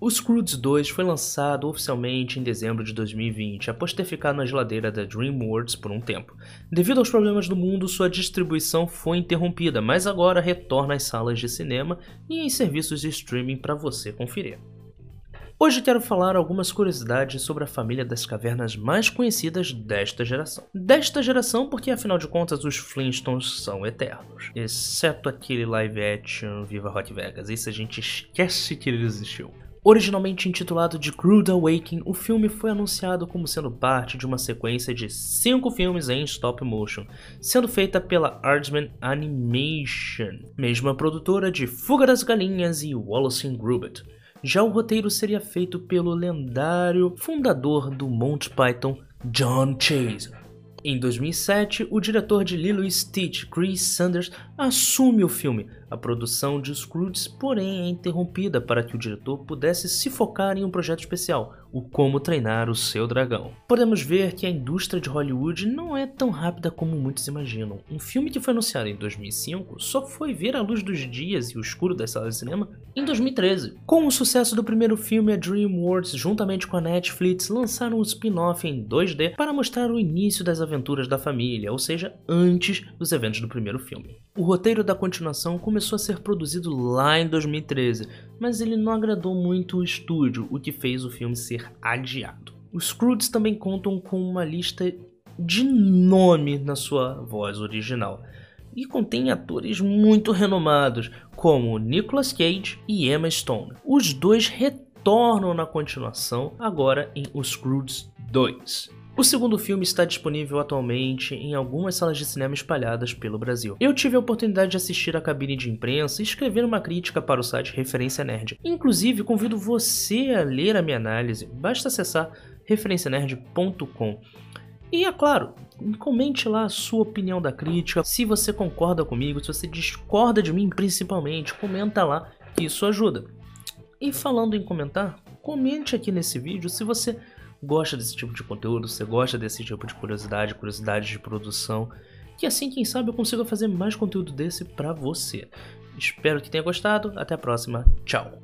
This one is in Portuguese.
O Scrooge 2 foi lançado oficialmente em dezembro de 2020, após ter ficado na geladeira da DreamWorks por um tempo. Devido aos problemas do mundo, sua distribuição foi interrompida, mas agora retorna às salas de cinema e em serviços de streaming para você conferir. Hoje quero falar algumas curiosidades sobre a família das cavernas mais conhecidas desta geração. Desta geração porque afinal de contas os Flintstones são eternos. Exceto aquele live action Viva Rock Vegas, isso a gente esquece que ele existiu. Originalmente intitulado de Crude Awakening, o filme foi anunciado como sendo parte de uma sequência de cinco filmes em stop motion, sendo feita pela Aardman Animation, mesma produtora de Fuga das Galinhas e Wallace Gromit. Já o roteiro seria feito pelo lendário fundador do Monty Python, John Chase. Em 2007, o diretor de Lilo e Stitch, Chris Sanders, assume o filme, a produção de Scrooge, porém, é interrompida para que o diretor pudesse se focar em um projeto especial, o Como Treinar o Seu Dragão. Podemos ver que a indústria de Hollywood não é tão rápida como muitos imaginam. Um filme que foi anunciado em 2005 só foi ver a luz dos dias e o escuro das salas de cinema em 2013. Com o sucesso do primeiro filme, a DreamWorks, juntamente com a Netflix, lançaram um spin-off em 2D para mostrar o início das aventuras da família, ou seja, antes dos eventos do primeiro filme. O roteiro da continuação começou a ser produzido lá em 2013, mas ele não agradou muito o estúdio, o que fez o filme ser adiado. Os Scrooge também contam com uma lista de nome na sua voz original e contém atores muito renomados, como Nicolas Cage e Emma Stone. Os dois retornam na continuação, agora em Os Scrooge 2. O segundo filme está disponível atualmente em algumas salas de cinema espalhadas pelo Brasil. Eu tive a oportunidade de assistir a cabine de imprensa e escrever uma crítica para o site Referência Nerd. Inclusive, convido você a ler a minha análise, basta acessar referencianerd.com. E é claro, comente lá a sua opinião da crítica, se você concorda comigo, se você discorda de mim principalmente, comenta lá que isso ajuda. E falando em comentar, comente aqui nesse vídeo se você gosta desse tipo de conteúdo, você gosta desse tipo de curiosidade, curiosidade de produção, que assim, quem sabe, eu consiga fazer mais conteúdo desse para você. Espero que tenha gostado, até a próxima, tchau!